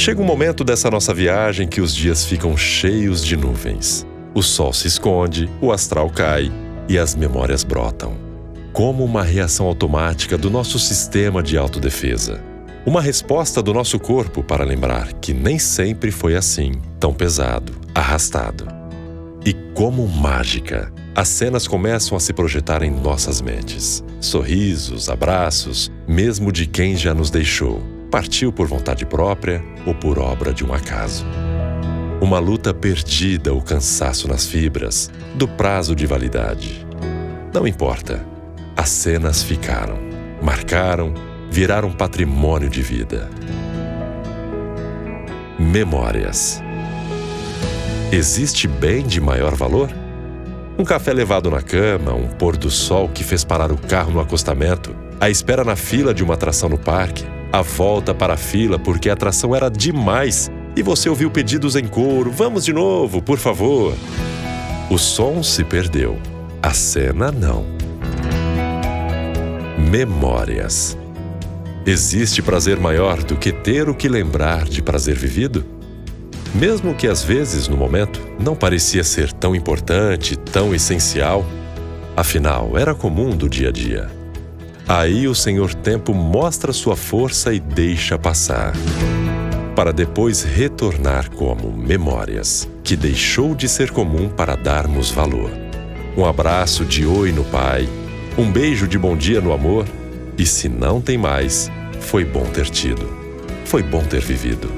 Chega um momento dessa nossa viagem que os dias ficam cheios de nuvens. O sol se esconde, o astral cai e as memórias brotam. Como uma reação automática do nosso sistema de autodefesa. Uma resposta do nosso corpo para lembrar que nem sempre foi assim, tão pesado, arrastado. E como mágica, as cenas começam a se projetar em nossas mentes. Sorrisos, abraços, mesmo de quem já nos deixou, partiu por vontade própria ou por obra de um acaso. Uma luta perdida, o cansaço nas fibras, do prazo de validade. Não importa. As cenas ficaram, marcaram, viraram patrimônio de vida. Memórias. Existe bem de maior valor? Um café levado na cama, um pôr do sol que fez parar o carro no acostamento, a espera na fila de uma atração no parque, a volta para a fila porque a atração era demais e você ouviu pedidos em coro: vamos de novo, por favor. O som se perdeu, a cena não. Memórias. Existe prazer maior do que ter o que lembrar de prazer vivido? Mesmo que às vezes, no momento, não parecia ser tão importante, tão essencial, afinal, era comum do dia a dia. Aí o Senhor Tempo mostra sua força e deixa passar, para depois retornar como memórias, que deixou de ser comum para darmos valor. Um abraço de oi no Pai, um beijo de bom dia no amor, e se não tem mais, foi bom ter tido, foi bom ter vivido.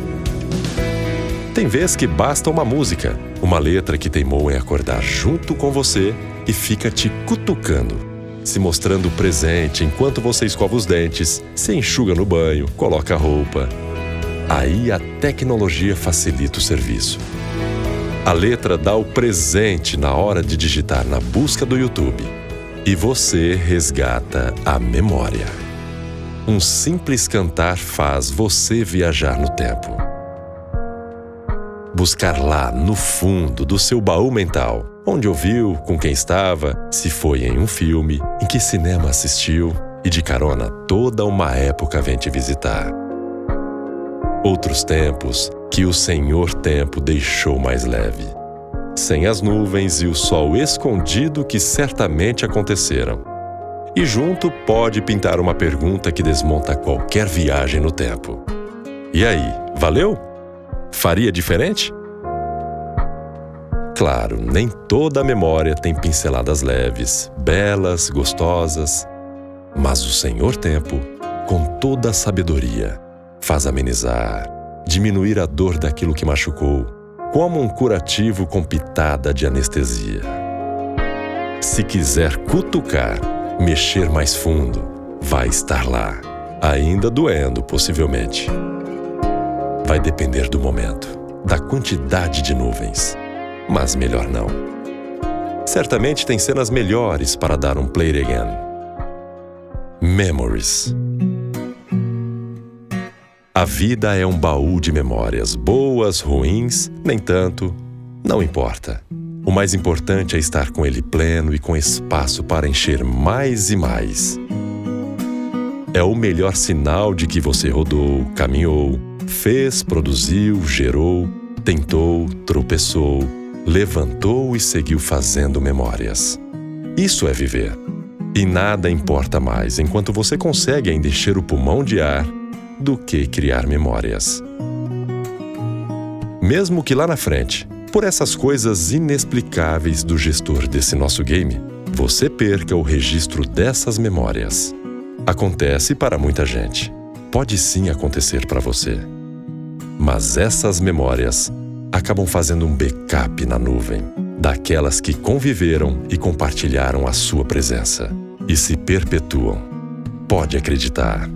Tem vez que basta uma música, uma letra que teimou em acordar junto com você e fica te cutucando, se mostrando presente enquanto você escova os dentes, se enxuga no banho, coloca a roupa. Aí a tecnologia facilita o serviço. A letra dá o presente na hora de digitar na busca do YouTube. E você resgata a memória. Um simples cantar faz você viajar no tempo buscar lá no fundo do seu baú mental, onde ouviu, com quem estava, se foi em um filme, em que cinema assistiu e de carona toda uma época vem te visitar. Outros tempos que o Senhor Tempo deixou mais leve, sem as nuvens e o sol escondido que certamente aconteceram. E junto pode pintar uma pergunta que desmonta qualquer viagem no tempo. E aí, valeu? Faria diferente? Claro, nem toda memória tem pinceladas leves, belas, gostosas, mas o Senhor Tempo, com toda a sabedoria, faz amenizar, diminuir a dor daquilo que machucou, como um curativo com pitada de anestesia. Se quiser cutucar, mexer mais fundo, vai estar lá, ainda doendo possivelmente vai depender do momento, da quantidade de nuvens. Mas melhor não. Certamente tem cenas melhores para dar um play again. Memories. A vida é um baú de memórias, boas, ruins, nem tanto, não importa. O mais importante é estar com ele pleno e com espaço para encher mais e mais. É o melhor sinal de que você rodou, caminhou, Fez, produziu, gerou, tentou, tropeçou, levantou e seguiu fazendo memórias. Isso é viver. E nada importa mais enquanto você consegue ainda encher o pulmão de ar do que criar memórias. Mesmo que lá na frente, por essas coisas inexplicáveis do gestor desse nosso game, você perca o registro dessas memórias. Acontece para muita gente. Pode sim acontecer para você. Mas essas memórias acabam fazendo um backup na nuvem daquelas que conviveram e compartilharam a sua presença e se perpetuam. Pode acreditar.